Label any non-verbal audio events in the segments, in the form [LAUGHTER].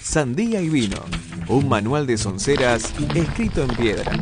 Sandía y vino, un manual de sonceras escrito en piedra.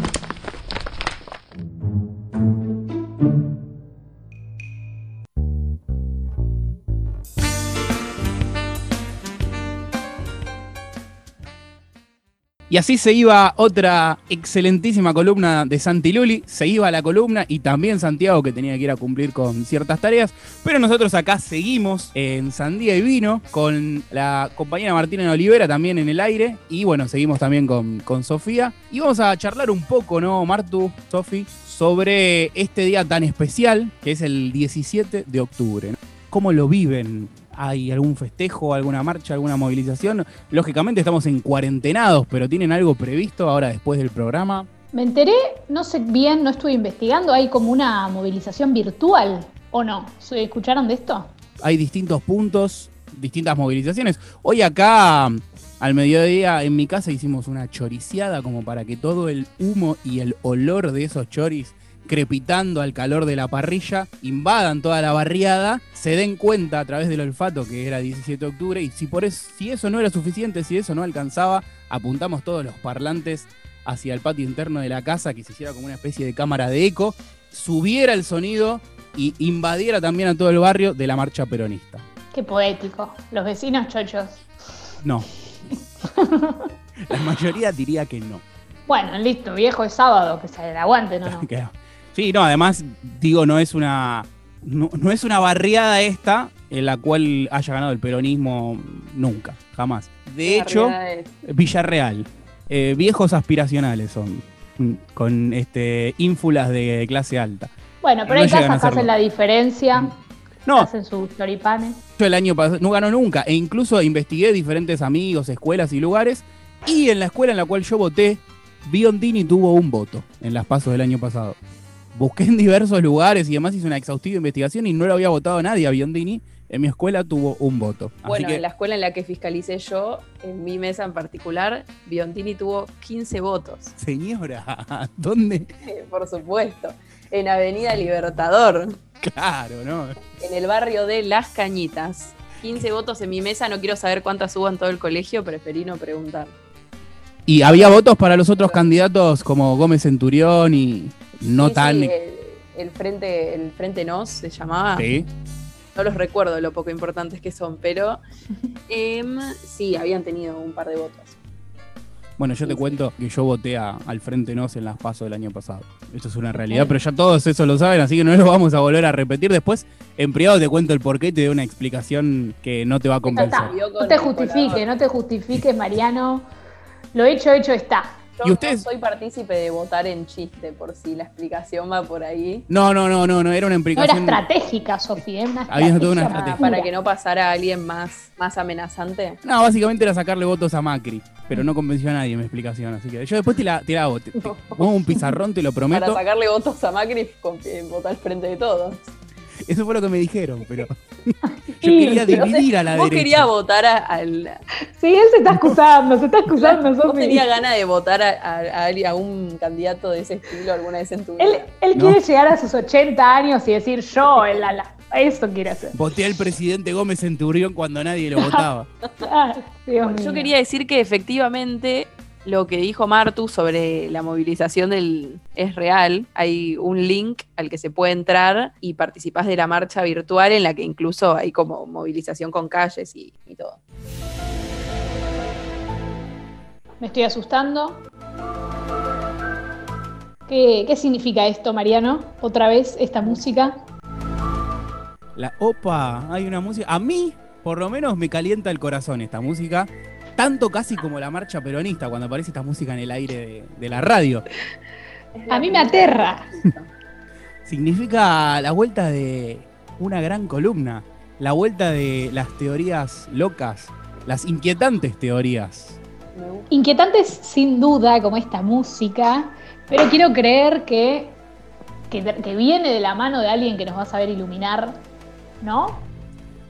Y así se iba otra excelentísima columna de Santi Luli, se iba la columna y también Santiago que tenía que ir a cumplir con ciertas tareas, pero nosotros acá seguimos en Sandía y Vino con la compañera Martina Olivera también en el aire. Y bueno, seguimos también con, con Sofía. Y vamos a charlar un poco, ¿no, Martu, Sofi, sobre este día tan especial que es el 17 de octubre. ¿Cómo lo viven ¿Hay algún festejo, alguna marcha, alguna movilización? Lógicamente estamos en cuarentenados, pero ¿tienen algo previsto ahora después del programa? Me enteré, no sé bien, no estuve investigando, hay como una movilización virtual, ¿o no? ¿Escucharon de esto? Hay distintos puntos, distintas movilizaciones. Hoy acá al mediodía en mi casa hicimos una choriciada como para que todo el humo y el olor de esos choris crepitando al calor de la parrilla, invadan toda la barriada, se den cuenta a través del olfato que era 17 de octubre y si, por eso, si eso no era suficiente, si eso no alcanzaba, apuntamos todos los parlantes hacia el patio interno de la casa, que se hiciera como una especie de cámara de eco, subiera el sonido y invadiera también a todo el barrio de la marcha peronista. Qué poético. Los vecinos chochos. No. [LAUGHS] la mayoría diría que no. Bueno, listo, viejo, es sábado, que se aguante, ¿no? [LAUGHS] no. Sí, no, además, digo, no es una. No, es una barriada esta en la cual haya ganado el peronismo nunca, jamás. De hecho, Villarreal. Eh, viejos aspiracionales son, con este ínfulas de clase alta. Bueno, pero hay casas que hacen la diferencia. Mm. No. Hacen sus choripanes. Yo el año pasado no ganó nunca. E incluso investigué diferentes amigos, escuelas y lugares. Y en la escuela en la cual yo voté, Biondini tuvo un voto en las pasos del año pasado busqué en diversos lugares y además hice una exhaustiva investigación y no lo había votado nadie a Biondini. En mi escuela tuvo un voto. Bueno, en la escuela en la que fiscalicé yo, en mi mesa en particular, Biondini tuvo 15 votos. Señora, [LAUGHS] ¿dónde? Por supuesto, en Avenida Libertador. Claro, ¿no? En el barrio de Las Cañitas. 15 votos en mi mesa, no quiero saber cuántas hubo en todo el colegio, preferí no preguntar. ¿Y había votos para los otros candidatos como Gómez Centurión y, no tan. el, frente, el Frente Nos se llamaba. Sí. No los recuerdo lo poco importantes que son, pero [LAUGHS] em, sí, habían tenido un par de votos. Bueno, yo te cuento que yo voté al Frente Nos en las pasos del año pasado. Esto es una realidad, pero ya todos eso lo saben, así que no lo vamos a volver a repetir. Después, en privado te cuento el porqué y te doy una explicación que no te va a convencer. No te justifique, no te justifiques, Mariano. Lo hecho, hecho está. Yo no soy partícipe de votar en chiste, por si la explicación va por ahí. No, no, no, no, no era una explicación. No era estratégica, Sofía, una Había toda una estrategia. Para que no pasara a alguien más, más amenazante. No, básicamente era sacarle votos a Macri, pero no convenció a nadie mi explicación, así que yo después te la, te la hago. [LAUGHS] pongo un pizarrón, te lo prometo. Para sacarle votos a Macri, votar al frente de todos. Eso fue lo que me dijeron, pero [LAUGHS] yo quería dividir a la vos querías votar al... Sí, él se está excusando, se está [LAUGHS] excusando, Vos tenías ganas de votar a, a, un candidato de ese estilo alguna vez en tu vida. Él, él quiere llegar a sus 80 años y decir yo, eso quiere hacer. Voté al presidente Gómez Centurión cuando nadie lo [LAUGHS] votaba. yo quería decir que efectivamente lo que dijo Martu sobre la movilización del es real. Hay un link al que se puede entrar y participás de la marcha virtual en la que incluso hay como movilización con calles y, todo. Me estoy asustando. ¿Qué, ¿Qué significa esto, Mariano? Otra vez esta música. La opa, hay una música. A mí, por lo menos, me calienta el corazón esta música tanto casi como la marcha peronista cuando aparece esta música en el aire de, la radio. A mí me aterra. [LAUGHS] Significa la vuelta de una gran columna, la vuelta de las teorías locas, las inquietantes teorías. Inquietantes sin duda, como esta música, pero quiero creer que, que, que viene de la mano de alguien que nos va a saber iluminar, ¿no?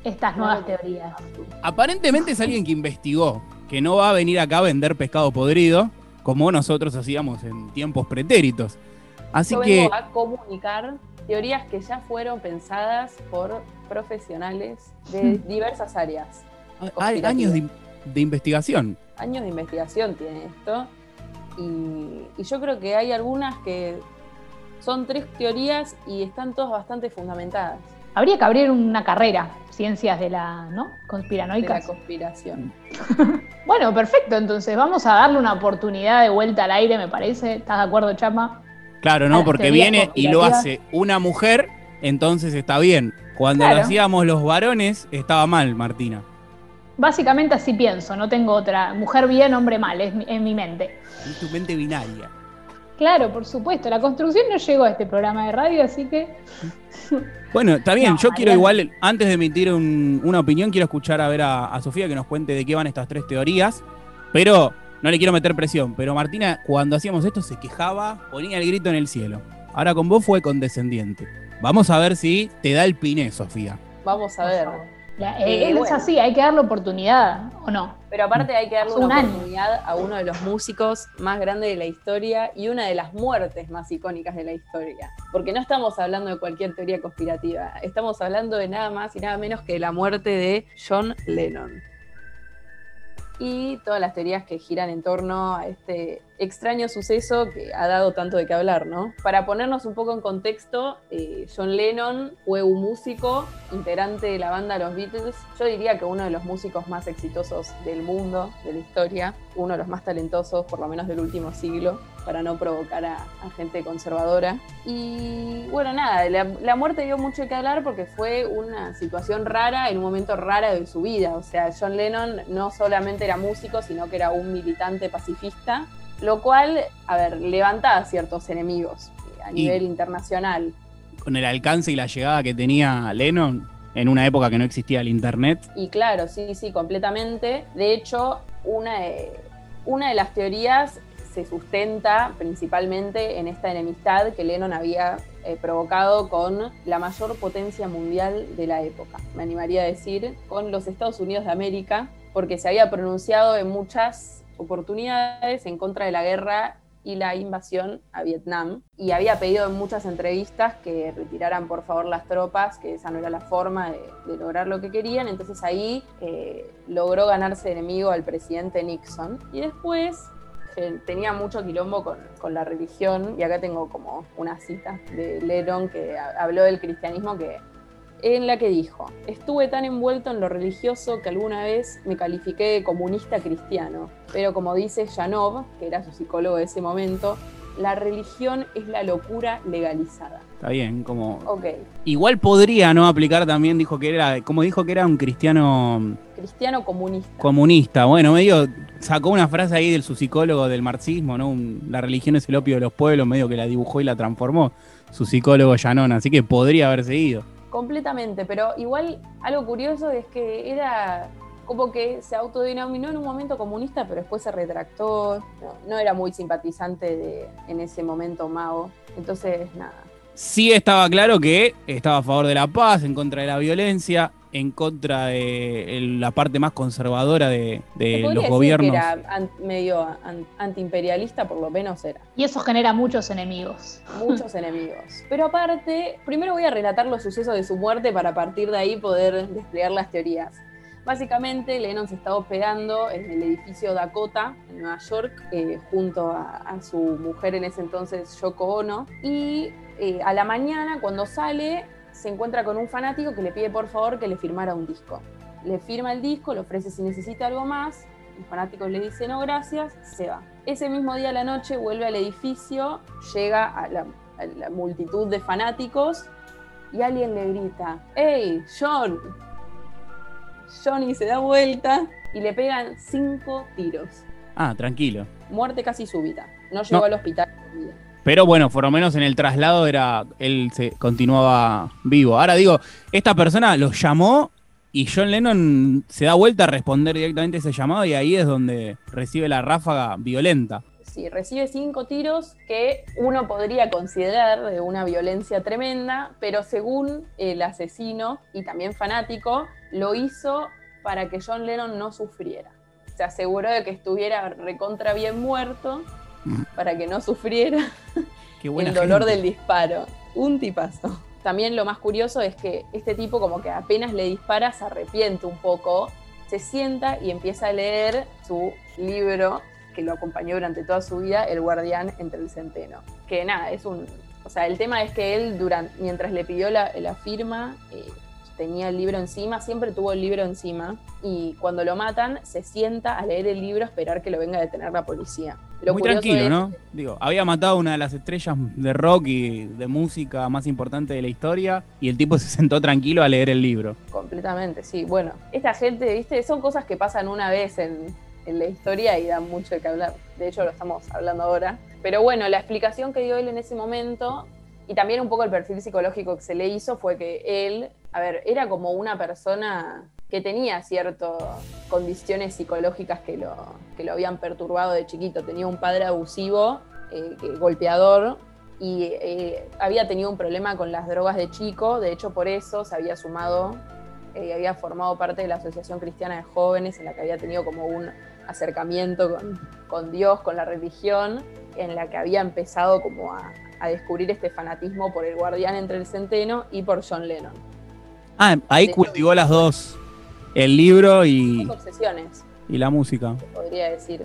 Estas nuevas teorías. Aparentemente es alguien que investigó, que no va a venir acá a vender pescado podrido, como nosotros hacíamos en tiempos pretéritos. Así Yo que. Vengo a comunicar teorías que ya fueron pensadas por profesionales de diversas áreas. Hay años de, investigación. Años de investigación tiene esto. Y, yo creo que hay algunas que son tres teorías y están todas bastante fundamentadas. Habría que abrir una carrera, ciencias de la, ¿no? Conspiranoicas. De la conspiración. [LAUGHS] bueno, perfecto, entonces vamos a darle una oportunidad de vuelta al aire, me parece. ¿Estás de acuerdo, Chama? Claro, ¿no? Porque viene y lo hace una mujer, entonces está bien. Cuando lo hacíamos los varones, estaba mal, Martina. Básicamente así pienso, no tengo otra. Mujer bien, hombre mal, es en mi mente. En tu mente binaria. Claro, por supuesto. La construcción no llegó a este programa de radio, así que. [LAUGHS] Bueno, está bien. Yo quiero igual, antes de emitir una opinión, quiero escuchar a ver a, Sofía que nos cuente de qué van estas tres teorías. Pero no le quiero meter presión. Pero Martina, cuando hacíamos esto, se quejaba, ponía el grito en el cielo. Ahora con vos fue condescendiente. Vamos a ver si te da el piné, Sofía. Vamos a ver. Eh, es así, hay que darle oportunidad, ¿o no? Pero aparte hay que darle una oportunidad a uno de los músicos más grandes de la historia y una de las muertes más icónicas de la historia. Porque no estamos hablando de cualquier teoría conspirativa, estamos hablando de nada más y nada menos que la muerte de John Lennon y todas las teorías que giran en torno a este extraño suceso que ha dado tanto de qué hablar, ¿no? Para ponernos un poco en contexto, eh, John Lennon fue un músico, integrante de la banda Los Beatles, yo diría que uno de los músicos más exitosos del mundo, de la historia, uno de los más talentosos, por lo menos del último siglo, para no provocar a, gente conservadora. Y bueno, nada, la, muerte dio mucho que hablar porque fue una situación rara en un momento rara de su vida. O sea, John Lennon no solamente era músico, sino que era un militante pacifista, lo cual, a ver, levantaba ciertos enemigos a nivel internacional. Con el alcance y la llegada que tenía Lennon, en una época que no existía el internet. Y claro, sí, sí, completamente. De hecho, una una de las teorías se sustenta principalmente en esta enemistad que Lennon había eh, provocado con la mayor potencia mundial de la época, me animaría a decir, con los Estados Unidos de América, porque se había pronunciado en muchas oportunidades en contra de la guerra y la invasión a Vietnam. Y había pedido en muchas entrevistas que retiraran por favor las tropas, que esa no era la forma de, lograr lo que querían, entonces ahí eh, logró ganarse enemigo al presidente Nixon. Y después tenía mucho quilombo con, la religión, y acá tengo como una cita de Lennon que habló del cristianismo que en la que dijo, estuve tan envuelto en lo religioso que alguna vez me califiqué de comunista cristiano, pero como dice Janov, que era su psicólogo de ese momento, la religión es la locura legalizada. Está bien, como. Igual podría no aplicar también, dijo que era, como dijo que era un cristiano. Cristiano comunista. Comunista, bueno, medio sacó una frase ahí del su psicólogo del marxismo, ¿no? la religión es el opio de los pueblos, medio que la dibujó y la transformó, su psicólogo Llanón, así que podría haber seguido. Completamente, pero igual algo curioso es que era como que se autodenominó en un momento comunista, pero después se retractó, no, era muy simpatizante de, en ese momento Mao, entonces nada. Sí estaba claro que estaba a favor de la paz, en contra de la violencia, en contra de la parte más conservadora de, los gobiernos. Que era medio antiimperialista, por lo menos era. Y eso genera muchos enemigos. Muchos enemigos. [LAUGHS] Pero aparte, primero voy a relatar los sucesos de su muerte para a partir de ahí poder desplegar las teorías. Básicamente, Lennon se estaba hospedando en el edificio Dakota, en Nueva York, eh, junto a, su mujer en ese entonces, Yoko Ono. Y eh, a la mañana, cuando sale, se encuentra con un fanático que le pide por favor que le firmara un disco. Le firma el disco, le ofrece si necesita algo más, el fanático le dice no gracias, se va. Ese mismo día a la noche vuelve al edificio, llega a la, multitud de fanáticos y alguien le grita, ¡Hey, John! Johnny se da vuelta y le pegan cinco tiros. Ah, tranquilo. Muerte casi súbita. No llegó al hospital. Pero bueno, por lo menos en el traslado era él se continuaba vivo. Ahora digo, esta persona lo llamó y John Lennon se da vuelta a responder directamente ese llamado y ahí es donde recibe la ráfaga violenta. Sí, recibe cinco tiros que uno podría considerar de una violencia tremenda, pero según el asesino y también fanático, lo hizo para que John Lennon no sufriera. Se aseguró de que estuviera recontra bien muerto para que no sufriera el dolor del disparo. Un tipazo. También lo más curioso es que este tipo como que apenas le dispara se arrepiente un poco, se sienta y empieza a leer su libro que lo acompañó durante toda su vida, El guardián entre el centeno. Que nada, es un... O sea, el tema es que él, durante, mientras le pidió la, firma, eh, tenía el libro encima, siempre tuvo el libro encima, y cuando lo matan, se sienta a leer el libro, a esperar que lo venga a detener la policía. Muy tranquilo, ¿no? Digo, había matado una de las estrellas de rock y de música más importante de la historia y el tipo se sentó tranquilo a leer el libro. Completamente, sí. Bueno, esta gente, viste, son cosas que pasan una vez en, en la historia y dan mucho de qué hablar. De hecho, lo estamos hablando ahora. Pero bueno, la explicación que dio él en ese momento y también un poco el perfil psicológico que se le hizo fue que él, a ver, era como una persona que tenía ciertas condiciones psicológicas que lo, que lo habían perturbado de chiquito. Tenía un padre abusivo, eh, golpeador, y eh, había tenido un problema con las drogas de chico, de hecho por eso se había sumado, eh, había formado parte de la Asociación Cristiana de Jóvenes, en la que había tenido como un acercamiento con, con Dios, con la religión, en la que había empezado como a, a descubrir este fanatismo por el guardián entre el centeno y por John Lennon. Ah, ahí cultivó las dos el libro y. obsesiones. Y la música. Podría decir.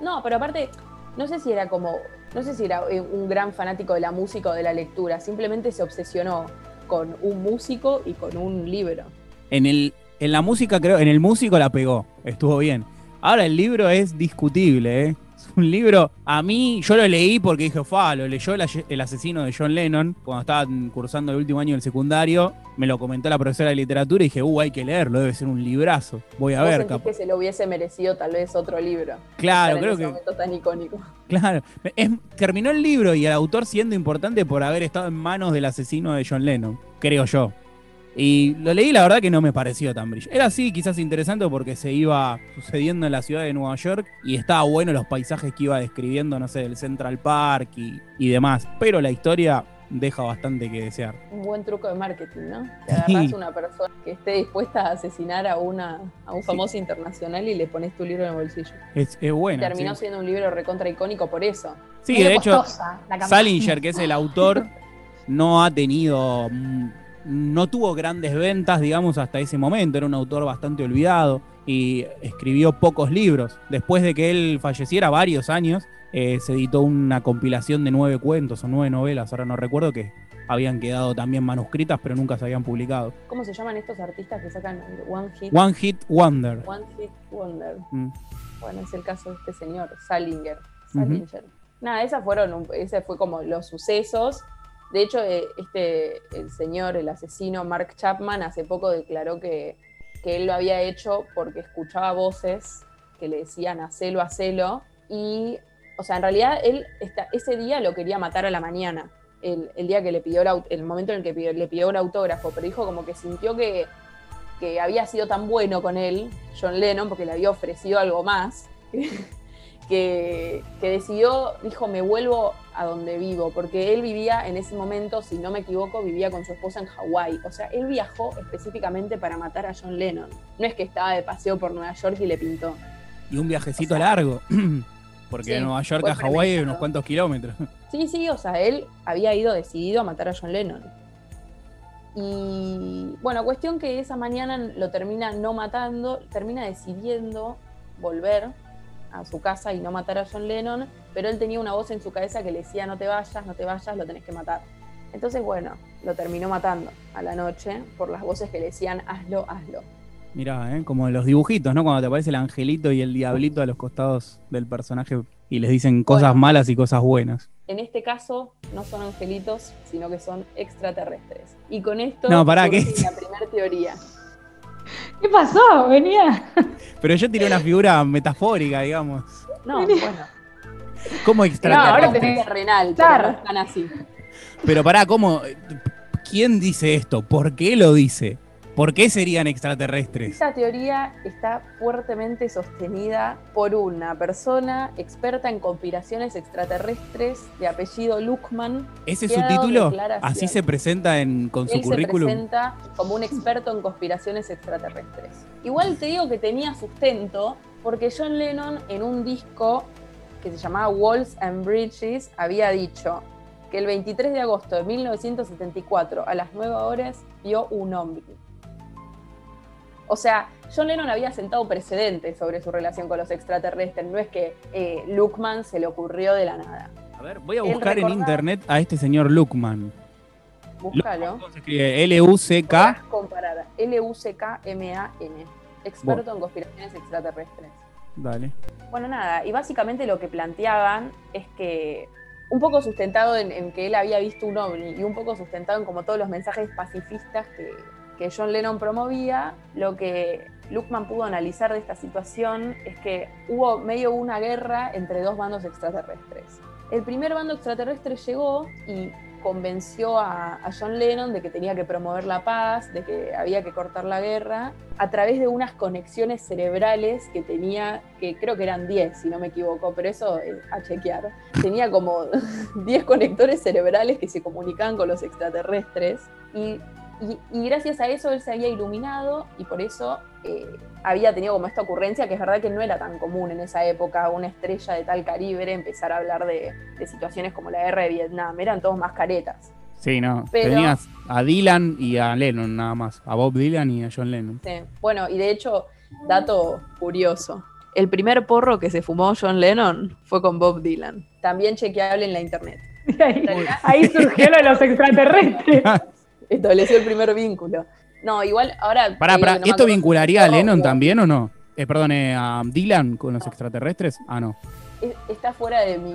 No, pero aparte, no sé si era como. No sé si era un gran fanático de la música o de la lectura. Simplemente se obsesionó con un músico y con un libro. En el. En la música, creo, en el músico la pegó. Estuvo bien. Ahora el libro es discutible, ¿eh? Un libro, a mí, yo lo leí porque dije, fa, lo leyó el, asesino de John Lennon cuando estaba cursando el último año del secundario. Me lo comentó la profesora de literatura y dije, uh, hay que leerlo, debe ser un librazo. Voy a ver. que se lo hubiese merecido tal vez otro libro. Claro, creo que. Momento tan icónico. [LAUGHS] Claro. terminó el libro y el autor siendo importante por haber estado en manos del asesino de John Lennon, creo yo. Y lo leí, la verdad que no me pareció tan brillante. Era así, quizás interesante porque se iba sucediendo en la ciudad de Nueva York y estaba bueno los paisajes que iba describiendo, no sé, del Central Park y, demás. Pero la historia deja bastante que desear. Un buen truco de marketing, ¿no? Te agarras una persona que esté dispuesta a asesinar a una a un famoso internacional y le pones tu libro en el bolsillo. Es, es bueno. Terminó siendo un libro recontra icónico por eso. Sí, de hecho, Salinger, que es el autor, [LAUGHS] no ha tenido no tuvo grandes ventas, digamos, hasta ese momento. Era un autor bastante olvidado y escribió pocos libros. Después de que él falleciera varios años, eh, se editó una compilación de nueve cuentos o nueve novelas, ahora no recuerdo que habían quedado también manuscritas, pero nunca se habían publicado. ¿Cómo se llaman estos artistas que sacan One Hit? One Hit Wonder. One Hit Wonder. Mm. Bueno, es el caso de este señor, Salinger. Salinger. Nada, esas fueron, ese fue como los sucesos de hecho, eh, este, el señor, el asesino Mark Chapman, hace poco declaró que, él lo había hecho porque escuchaba voces que le decían hacelo, hacelo. Y, o sea, en realidad él ese día lo quería matar a la mañana, el, día que le pidió, el, momento en el que le pidió un autógrafo, pero dijo como que sintió que, que había sido tan bueno con él, John Lennon, porque le había ofrecido algo más. [LAUGHS] que, decidió, dijo, me vuelvo a donde vivo, porque él vivía en ese momento, si no me equivoco, vivía con su esposa en Hawái. O sea, él viajó específicamente para matar a John Lennon. No es que estaba de paseo por Nueva York y le pintó. Y un viajecito largo, [CLEARS THROAT] porque de Nueva York a Hawái hay unos cuantos kilómetros. Sí, sí, o sea, él había ido decidido a matar a John Lennon. Y bueno, cuestión que esa mañana lo termina no matando, termina decidiendo volver a su casa y no matar a John Lennon, pero él tenía una voz en su cabeza que le decía no te vayas, no te vayas, lo tenés que matar. Entonces, bueno, lo terminó matando a la noche por las voces que le decían hazlo, hazlo. Mirá, ¿eh? como los dibujitos, ¿no? Cuando te aparece el angelito y el diablito a los costados del personaje y les dicen cosas malas y cosas buenas. En este caso, no son angelitos, sino que son extraterrestres. Y con esto, no, para, ¿qué? la primera teoría. ¿Qué pasó? Venía. Pero yo tiré una figura metafórica, digamos. No, bueno. ¿Cómo extraterrestre? No, ahora tenés claro. pero están así. Pero pará, ¿cómo? ¿Quién dice esto? ¿Por qué lo dice? ¿Por qué serían extraterrestres? Esta teoría está fuertemente sostenida por una persona experta en conspiraciones extraterrestres de apellido Luckman. ¿Ese es su título? ¿Así se presenta en, con su currículum? Se presenta como un experto en conspiraciones extraterrestres. Igual te digo que tenía sustento porque John Lennon en un disco que se llamaba Walls and Bridges había dicho que el 23 de agosto de 1974 a las 9 horas vio un hombre O sea, John Lennon había sentado precedentes sobre su relación con los extraterrestres. No es que eh, Luckman se le ocurrió de la nada. A ver, voy a buscar en internet a este señor Luckman. Búscalo. ¿Cómo se escribe? L-U-C-K. comparar. L-U-C-K-M-A-N. Experto en conspiraciones extraterrestres. Dale. Bueno, nada, y básicamente lo que planteaban es que un poco sustentado en, que él había visto un ovni y un poco sustentado en como todos los mensajes pacifistas que, John Lennon promovía, lo que Luckman pudo analizar de esta situación es que hubo medio una guerra entre dos bandos extraterrestres. El primer bando extraterrestre llegó y convenció a, John Lennon de que tenía que promover la paz, de que había que cortar la guerra, a través de unas conexiones cerebrales que tenía, que creo que eran 10, si no me equivoco, pero eso a chequear. Tenía como [LAUGHS] 10 conectores cerebrales que se comunicaban con los extraterrestres y y, gracias a eso él se había iluminado y por eso eh, había tenido como esta ocurrencia, que es verdad que no era tan común en esa época una estrella de tal calibre empezar a hablar de, situaciones como la guerra de Vietnam, eran todos más caretas. Sí, no. Tenías a Dylan y a Lennon nada más, a Bob Dylan y a John Lennon. Sí, bueno, y de hecho, dato curioso. El primer porro que se fumó John Lennon fue con Bob Dylan. También chequeable en la internet. Ahí, [LAUGHS] ahí surgió lo de los extraterrestres. [LAUGHS] estableció el primer vínculo. No, igual ahora. Pará, pará, ¿esto vincularía a Lennon también o no? Eh, perdone, a Dylan con los extraterrestres. Ah, no. Está fuera de mi.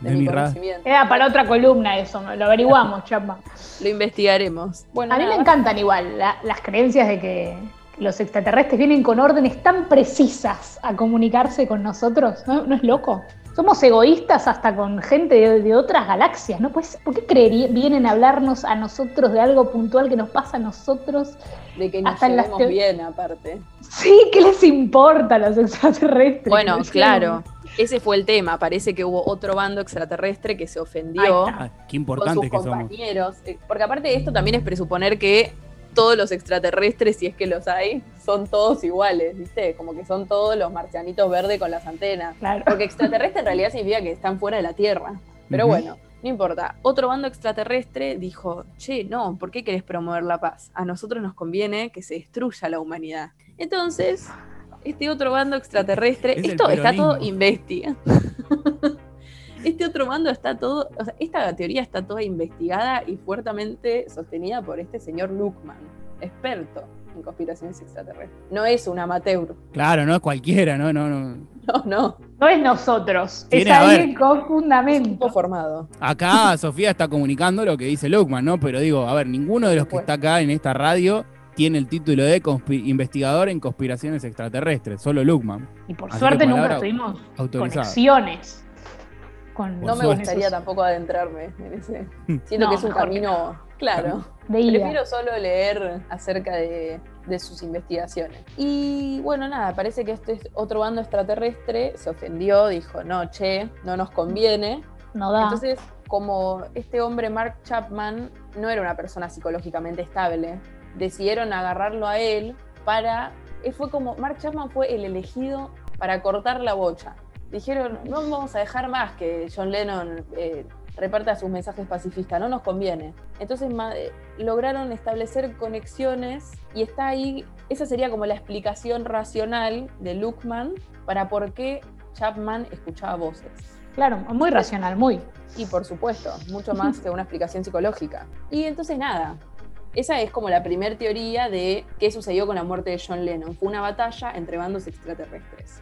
De, mi, conocimiento. Era para otra columna eso, lo averiguamos, [LAUGHS] chapa. Lo investigaremos. Bueno, a mí me encantan igual las creencias de que los extraterrestres vienen con órdenes tan precisas a comunicarse con nosotros. ¿No, ¿No es loco? Somos egoístas hasta con gente de, otras galaxias, ¿no? Pues, ¿por qué creería, vienen a hablarnos a nosotros de algo puntual que nos pasa a nosotros? De que nos llevemos bien, aparte. Sí, ¿qué les importa a los extraterrestres? Bueno, claro. Ese fue el tema. Parece que hubo otro bando extraterrestre que se ofendió. Ah, qué importante con sus compañeros. Eh, porque aparte de esto también es presuponer que todos los extraterrestres, si es que los hay, son todos iguales, ¿viste? Como que son todos los marcianitos verdes con las antenas. Porque extraterrestre en realidad significa que están fuera de la Tierra. Pero bueno, no importa. Otro bando extraterrestre dijo, che, no, ¿por qué querés promover la paz? A nosotros nos conviene que se destruya la humanidad. Entonces, este otro bando extraterrestre, esto está todo investigado. [LAUGHS] este otro mando está todo, o sea, esta teoría está toda investigada y fuertemente sostenida por este señor Luckman, experto en conspiraciones extraterrestres. No es un amateur. Claro, no es cualquiera, no, no, no. [LAUGHS] No, no. No es nosotros, es alguien con fundamento. formado. Acá [LAUGHS] Sofía está comunicando lo que dice Luckman, ¿no? Pero digo, a ver, ninguno de los que está acá en esta radio tiene el título de investigador en conspiraciones extraterrestres, solo Luckman. Y por suerte nunca tuvimos conexiones no me gustaría tampoco adentrarme en ese. Siento que es un camino, claro. Prefiero solo leer acerca de, sus investigaciones. Y bueno, nada, parece que este otro bando extraterrestre se ofendió, dijo, no, che, no nos conviene. No da. Entonces, como este hombre, Mark Chapman, no era una persona psicológicamente estable, decidieron agarrarlo a él para... Fue como, Mark Chapman fue el elegido para cortar la bocha dijeron, no vamos a dejar más que John Lennon eh, reparta sus mensajes pacifistas, no nos conviene. Entonces eh, lograron establecer conexiones y está ahí, esa sería como la explicación racional de Luckman para por qué Chapman escuchaba voces. Claro, muy racional, muy. Y por supuesto, mucho más que una explicación psicológica. Y entonces nada, esa es como la primera teoría de qué sucedió con la muerte de John Lennon. Fue una batalla entre bandos extraterrestres.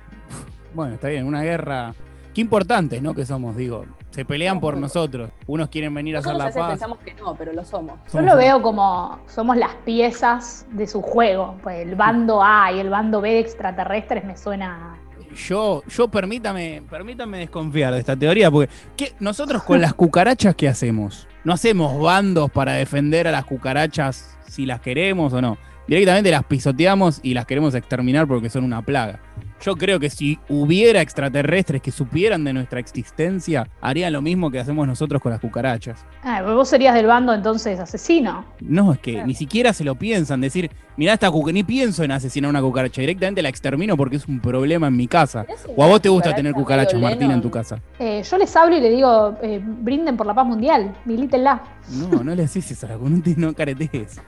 Bueno, está bien, una guerra. Qué importantes, ¿no? Que somos, digo. Se pelean por nosotros. Unos quieren venir a hacer la paz. pensamos que no, pero lo somos. Yo lo veo como somos las piezas de su juego. Pues el bando A y el bando B de extraterrestres me suena yo, yo permítame, permítame desconfiar de esta teoría, porque nosotros con las [LAUGHS] cucarachas, ¿qué hacemos? No hacemos bandos para defender a las cucarachas si las queremos o no. Directamente las pisoteamos y las queremos exterminar porque son una plaga. Yo creo que si hubiera extraterrestres que supieran de nuestra existencia, harían lo mismo que hacemos nosotros con las cucarachas. Ah, vos serías del bando entonces asesino. No, es que ni siquiera se lo piensan. Decir, mirá esta cucaracha, ni pienso en asesinar una cucaracha. Directamente la extermino porque es un problema en mi casa. ¿O a vos te gusta tener cucarachas, Martina, en tu casa? Eh, yo les hablo y le digo, eh, brinden por la paz mundial, milítenla. No, no le haces eso la no caretes.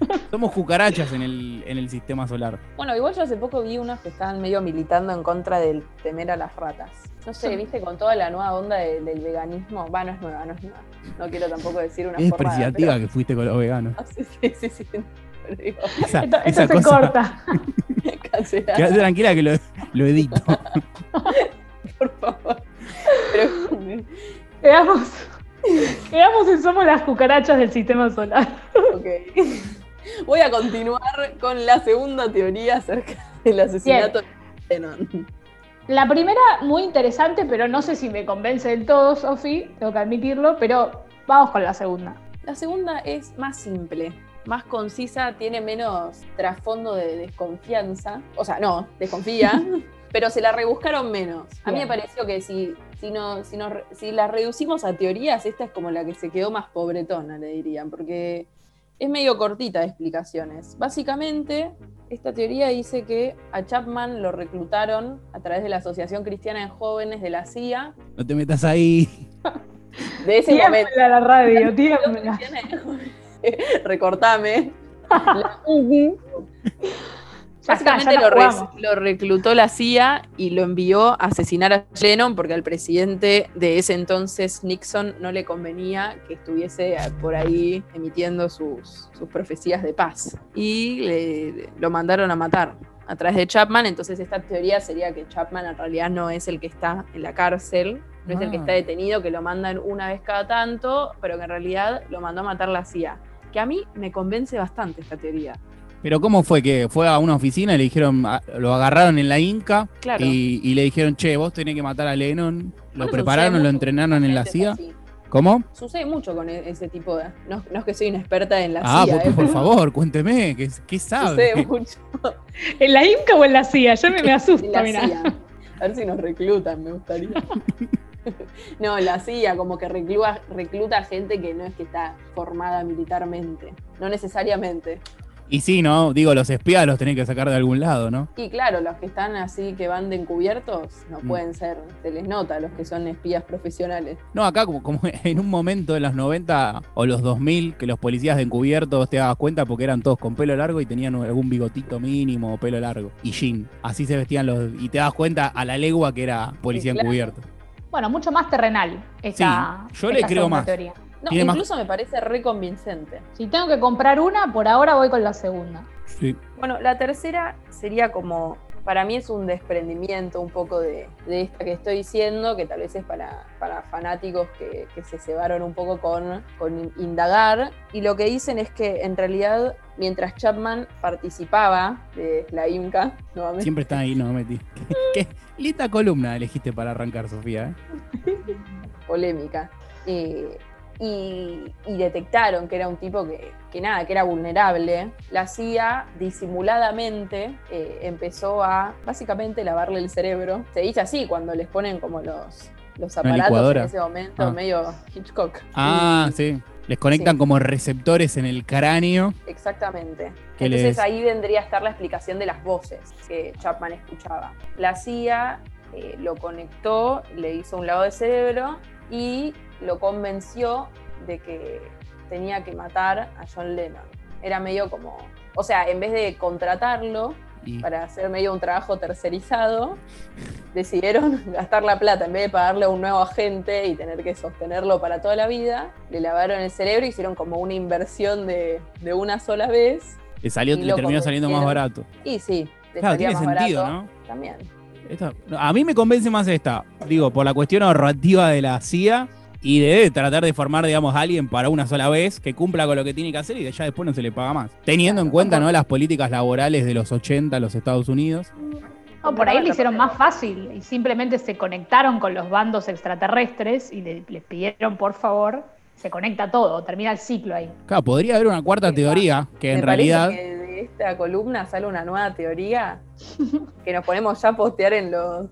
[LAUGHS] Somos cucarachas en el, en el sistema solar. Bueno, igual yo hace poco vi unos que estaban medio militando en contra del temer a las ratas. No sé, viste, con toda la nueva onda del veganismo. Va, no es nueva, no es nueva. No quiero tampoco decir una Es despreciativa que fuiste con los veganos. sí, sí, sí, esa, esto, se corta. [LAUGHS] Quédate tranquila que lo, lo edito. [LAUGHS] Por favor. Veamos. Veamos si somos las cucarachas del sistema solar. Ok. Voy a continuar con la segunda teoría acerca del asesinato de Lennon. La primera, muy interesante, pero no sé si me convence del todo, Sofi, tengo que admitirlo, pero vamos con la segunda. La segunda es más simple, más concisa, tiene menos trasfondo de desconfianza. O sea, no, desconfía, [LAUGHS] pero se la rebuscaron menos. A mí me pareció que si, si, no, si, no, si la reducimos a teorías, esta es como la que se quedó más pobretona, le dirían, porque es medio cortita de explicaciones. Básicamente, esta teoría dice que a Chapman lo reclutaron a través de la Asociación Cristiana de Jóvenes de la CIA. No te metas ahí. [LAUGHS] De ese momento. a la radio, [LAUGHS] Recortame. [LAUGHS] Básicamente lo, reclutó la CIA y lo envió a asesinar a Lennon porque al presidente de ese entonces, Nixon, no le convenía que estuviese por ahí emitiendo sus, profecías de paz. Y lo mandaron a matar a través de Chapman. Entonces esta teoría sería que Chapman en realidad no es el que está en la cárcel, no es el que ah. está detenido, que lo mandan una vez cada tanto, pero que en realidad lo mandó a matar la CIA. Que a mí me convence bastante esta teoría. Pero ¿cómo fue que fue a una oficina y le dijeron, lo agarraron en la Inca y, le dijeron, che, vos tenés que matar a Lennon? Lo prepararon, lo entrenaron en la CIA. ¿Cómo? Sucede mucho con e-, ese tipo de. No, es que soy una experta en la ah, CIA. Ah, por, por favor, cuénteme, ¿qué, qué [LAUGHS] sabe? Sucede mucho. ¿En la Inca o en la CIA? Yo me, me [LAUGHS] asusta, mira. A ver si nos reclutan, me gustaría. [LAUGHS] no, la CIA como que recluta, recluta gente que no es que está formada militarmente. No necesariamente. Y sí, ¿no? Digo, los espías los tenés que sacar de algún lado, ¿no? Y claro, los que están así, que van de encubiertos, no mm. pueden ser, se les nota, los que son espías profesionales. No, acá como, como, [LAUGHS] en un momento de los 90 o los 2000, que los policías de encubiertos te dabas cuenta porque eran todos con pelo largo y tenían algún bigotito mínimo o pelo largo. Y jean. Así se vestían los... Y te das cuenta a la legua que era policía encubierto. Bueno, mucho más terrenal esta, sí, yo le creo más. Teoría. No, incluso me parece reconvincente. Si tengo que comprar una, por ahora voy con la segunda. Sí. Bueno, la tercera sería como, para mí es un desprendimiento un poco de, esta que estoy diciendo, que tal vez es para, para fanáticos que, se cebaron un poco con, con indagar. Y lo que dicen es que en realidad, mientras Chapman participaba de la IMCA, [LAUGHS] nuevamente. Siempre está ahí, no metí. [LAUGHS] ¿Qué, linda columna elegiste para arrancar, Sofía. ¿eh? Polémica. Eh, y, detectaron que era un tipo que, nada, que era vulnerable, la CIA disimuladamente eh, empezó a básicamente lavarle el cerebro. Se dice así cuando les ponen como los, los aparatos en ese momento, ah. medio Hitchcock. Ah, sí. Les conectan como receptores en el cráneo. Exactamente. Entonces ahí vendría a estar la explicación de las voces que Chapman escuchaba. La CIA eh, lo conectó, le hizo un lado de cerebro y lo convenció de que tenía que matar a John Lennon. Era medio como, o sea, en vez de contratarlo para hacer medio un trabajo tercerizado, decidieron [LAUGHS] gastar la plata, en vez de pagarle a un nuevo agente y tener que sostenerlo para toda la vida, le lavaron el cerebro y hicieron como una inversión de, una sola vez. Le, salió, le terminó saliendo más barato. Y sí, claro, tiene sentido, ¿no? También. A mí me convence más esta, digo, por la cuestión ahorrativa de la CIA y de tratar de formar, digamos, a alguien para una sola vez que cumpla con lo que tiene que hacer y ya después no se le paga más. Teniendo en cuenta, ¿no? Las políticas laborales de los 80 en los Estados Unidos. No, por ahí lo hicieron más fácil y simplemente se conectaron con los bandos extraterrestres y les pidieron, por favor, se conecta todo, termina el ciclo ahí. Claro, podría haber una cuarta teoría que en realidad. Que de esta columna sale una nueva teoría que nos ponemos ya a postear en los.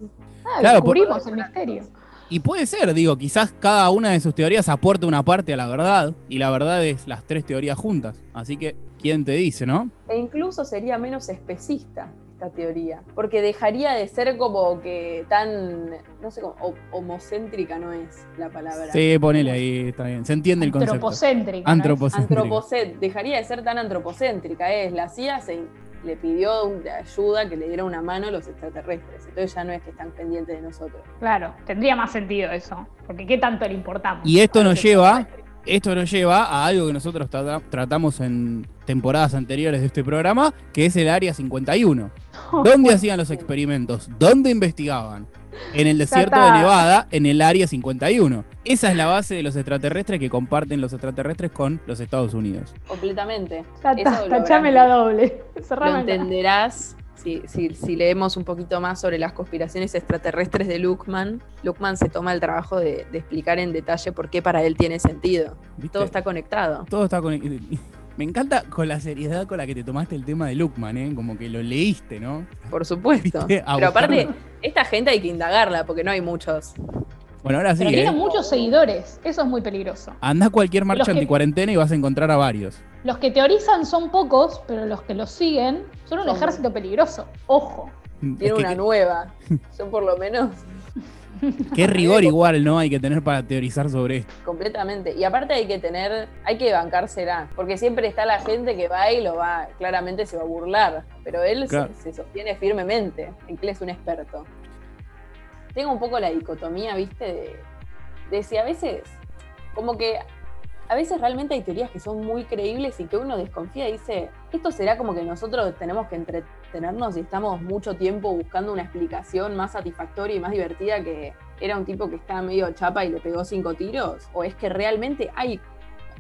Ah, claro, descubrimos el misterio. Y puede ser, digo, quizás cada una de sus teorías aporte una parte a la verdad, y la verdad es las tres teorías juntas. Así que, ¿quién te dice, no? E incluso sería menos especista esta teoría, porque dejaría de ser como que tan, no sé, como homocéntrica no es la palabra. Sí, ponele ahí, está bien, se entiende el concepto. Antropocéntrica. Antropocéntrica. dejaría de ser tan antropocéntrica, es, la CIA se le pidió ayuda que le diera una mano a los extraterrestres. Entonces ya no es que están pendientes de nosotros. Claro, tendría más sentido eso. Porque ¿qué tanto le importamos? Y esto nos lleva, esto nos lleva a algo que nosotros tratamos en temporadas anteriores de este programa, que es el Área 51. [LAUGHS] ¿Dónde hacían los experimentos? ¿Dónde investigaban? en el desierto de Nevada, en el área 51. Esa es la base de los extraterrestres que comparten los extraterrestres con los Estados Unidos. Completamente. Tachame la doble. Lo entenderás si, si, leemos un poquito más sobre las conspiraciones extraterrestres de Luckman, Luckman se toma el trabajo de, explicar en detalle por qué para él tiene sentido. Todo está conectado. Todo está conectado. [LAUGHS] Me encanta con la seriedad con la que te tomaste el tema de Luckman, ¿eh? Como que lo leíste, ¿no? Por supuesto. Pero aparte, esta gente hay que indagarla porque no hay muchos. Bueno, ahora sí. Pero tiene ¿eh? muchos seguidores. Eso es muy peligroso. Anda a cualquier marcha anti-cuarentena y vas a encontrar a varios. Los que teorizan son pocos, pero los que los siguen son un ejército peligroso. Ojo. Tiene una nueva. [LAUGHS] Yo por lo menos [LAUGHS] Qué rigor igual, ¿no? Hay que tener para teorizar sobre esto. Completamente. Y aparte hay que tener, hay que bancársela, porque siempre está la gente que va y lo va, claramente se va a burlar, pero él se, sostiene firmemente, en que es un experto. Tengo un poco la dicotomía, ¿viste? De, de si a veces, como que a veces realmente hay teorías que son muy creíbles y que uno desconfía y dice, esto será como que nosotros tenemos que entretenernos y estamos mucho tiempo buscando una explicación más satisfactoria y más divertida que era un tipo que estaba medio chapa y le pegó cinco tiros, o es que realmente hay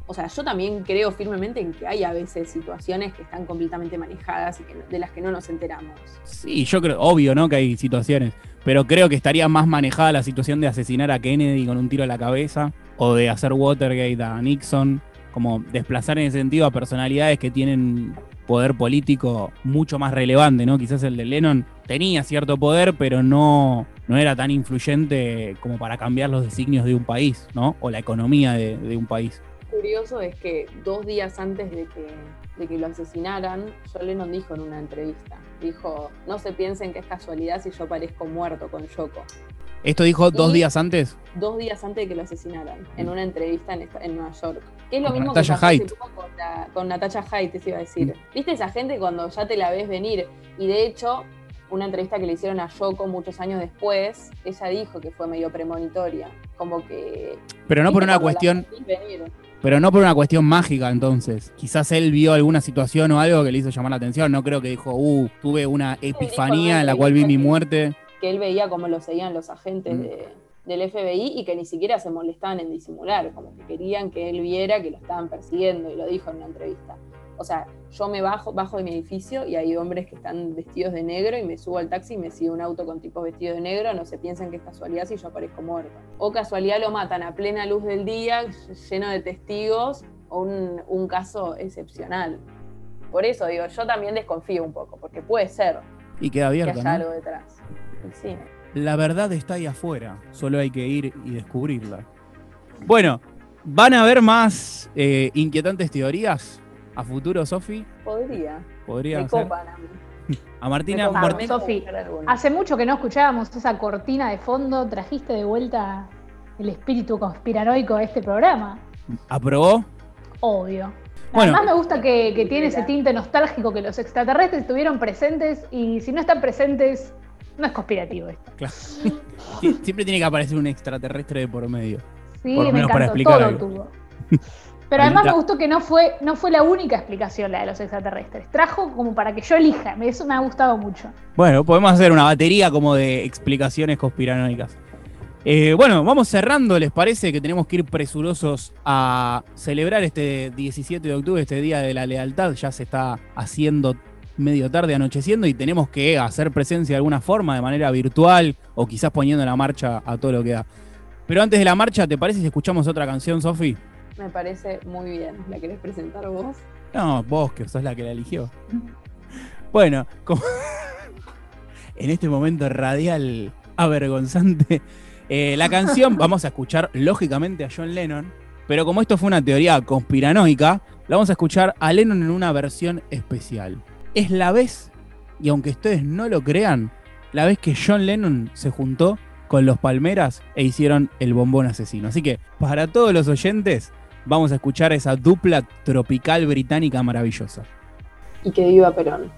o sea, yo también creo firmemente en que hay a veces situaciones que están completamente manejadas y de las que no nos enteramos. Sí, yo creo, obvio, ¿no? Que hay situaciones, pero creo que estaría más manejada la situación de asesinar a Kennedy con un tiro a la cabeza o de hacer Watergate a Nixon, como desplazar en ese sentido a personalidades que tienen poder político mucho más relevante, ¿no? Quizás el de Lennon tenía cierto poder, pero no, no era tan influyente como para cambiar los designios de un país, ¿no? O la economía de, un país. Curioso es que dos días antes de que, de que lo asesinaran, John Lennon dijo en una entrevista, dijo, no se piensen que es casualidad si yo parezco muerto con Yoko. ¿Esto dijo dos días antes? Dos días antes de que lo asesinaran, en una entrevista en, Nueva York. Que es lo mismo que pasó con, la, con Natasha Haidt, te iba a decir. Mm. ¿Viste esa gente cuando ya te la ves venir? Y de hecho, una entrevista que le hicieron a Yoko muchos años después, ella dijo que fue medio premonitoria. Como que. Pero no por una cuestión. Pero no por una cuestión mágica, entonces. Quizás él vio alguna situación o algo que le hizo llamar la atención. No creo que dijo, uh, tuve una epifanía en la cual vi mi muerte que él veía como lo seguían los agentes mm. del FBI y que ni siquiera se molestaban en disimular, como que querían que él viera que lo estaban persiguiendo y lo dijo en una entrevista. O sea, yo me bajo, bajo de mi edificio y hay hombres que están vestidos de negro y me subo al taxi y me sigue un auto con tipos vestidos de negro, no se piensan que es casualidad si yo aparezco muerto. O casualidad lo matan a plena luz del día, lleno de testigos, o un, un caso excepcional. Por eso digo, yo también desconfío un poco, porque puede ser y queda abierto, que haya algo detrás. La verdad está ahí afuera, solo hay que ir y descubrirla. Bueno, ¿van a haber más eh, inquietantes teorías a futuro, Sofi? Podría. Podría ser. A Martina, Sofi, hace mucho que no escuchábamos esa cortina de fondo, trajiste de vuelta el espíritu conspiranoico a este programa. ¿Aprobó? Obvio. Además me gusta que, que, tiene ese tinte nostálgico que los extraterrestres estuvieron presentes y si no están presentes no es conspirativo esto. Claro. [LAUGHS] Siempre tiene que aparecer un extraterrestre de por medio. Sí, me encantó, todo tuvo. [LAUGHS] Pero además me gustó que no fue, no fue la única explicación la de los extraterrestres. Trajo como para que yo elija. Eso me ha gustado mucho. Bueno, podemos hacer una batería como de explicaciones conspiranoicas. Eh, bueno, vamos cerrando. ¿Les parece que tenemos que ir presurosos a celebrar este 17 de octubre, este Día de la Lealtad? Ya se está haciendo medio tarde anocheciendo y tenemos que hacer presencia de alguna forma, de manera virtual o quizás poniendo la marcha a todo lo que da. Pero antes de la marcha, ¿te parece si escuchamos otra canción, Sofi? Me parece muy bien. ¿La querés presentar vos? No, vos, que sos la que la eligió. bueno, como [LAUGHS] en este momento radial avergonzante, eh, la canción [LAUGHS] vamos a escuchar lógicamente a John Lennon, pero como esto fue una teoría conspiranoica, la vamos a escuchar a Lennon en una versión especial es la vez y aunque ustedes no lo crean, la vez que John Lennon se juntó con los Palmeras e hicieron el bombón asesino. Así que para todos los oyentes, vamos a escuchar esa dupla tropical británica maravillosa. Y que viva Perón.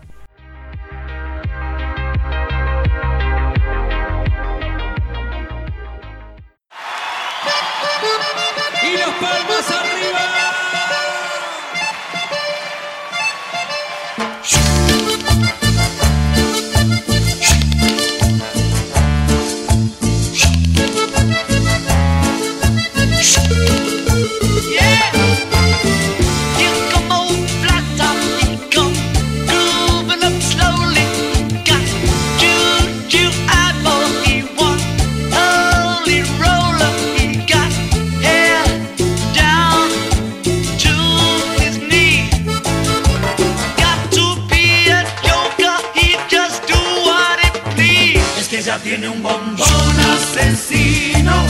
Tiene un bombón asesino.